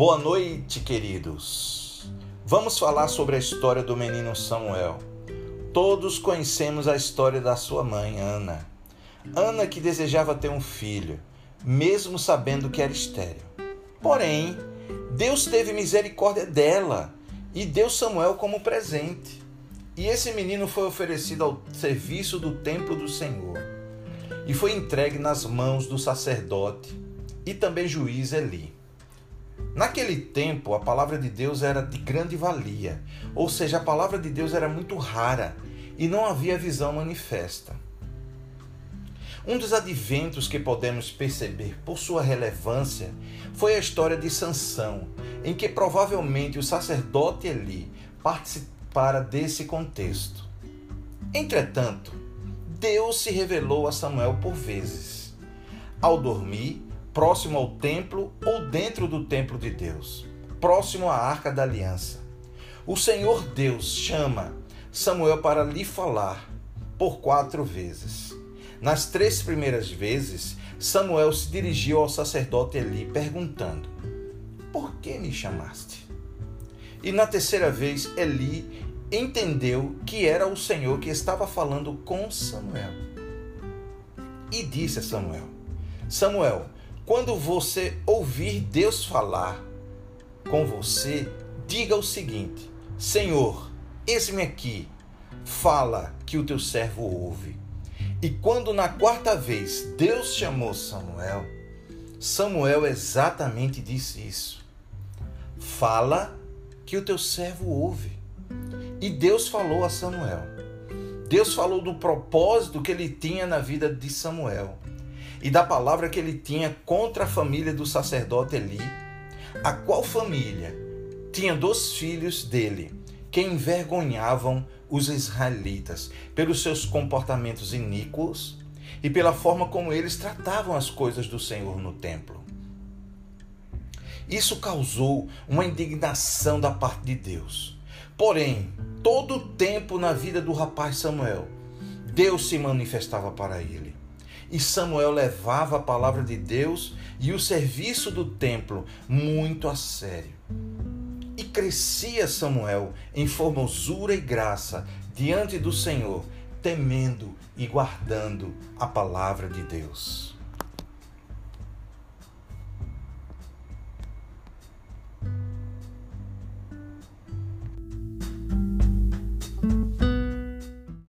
Boa noite, queridos. Vamos falar sobre a história do menino Samuel. Todos conhecemos a história da sua mãe, Ana. Ana que desejava ter um filho, mesmo sabendo que era estéril. Porém, Deus teve misericórdia dela e deu Samuel como presente. E esse menino foi oferecido ao serviço do templo do Senhor e foi entregue nas mãos do sacerdote e também juiz Eli. Naquele tempo, a palavra de Deus era de grande valia, ou seja, a palavra de Deus era muito rara e não havia visão manifesta. Um dos adventos que podemos perceber por sua relevância foi a história de Sansão, em que provavelmente o sacerdote Eli participara desse contexto. Entretanto, Deus se revelou a Samuel por vezes. Ao dormir, próximo ao templo ou dentro do templo de Deus, próximo à arca da aliança. O Senhor Deus chama Samuel para lhe falar por quatro vezes. Nas três primeiras vezes, Samuel se dirigiu ao sacerdote Eli perguntando: Por que me chamaste? E na terceira vez, Eli entendeu que era o Senhor que estava falando com Samuel. E disse a Samuel: Samuel, quando você ouvir Deus falar com você, diga o seguinte: Senhor, eis-me aqui, fala que o teu servo ouve. E quando na quarta vez Deus chamou Samuel, Samuel exatamente disse isso. Fala que o teu servo ouve. E Deus falou a Samuel. Deus falou do propósito que ele tinha na vida de Samuel e da palavra que ele tinha contra a família do sacerdote Eli, a qual família tinha dois filhos dele que envergonhavam os israelitas pelos seus comportamentos iníquos e pela forma como eles tratavam as coisas do Senhor no templo. Isso causou uma indignação da parte de Deus. Porém, todo o tempo na vida do rapaz Samuel, Deus se manifestava para ele e Samuel levava a palavra de Deus e o serviço do templo muito a sério. E crescia Samuel em formosura e graça diante do Senhor, temendo e guardando a palavra de Deus.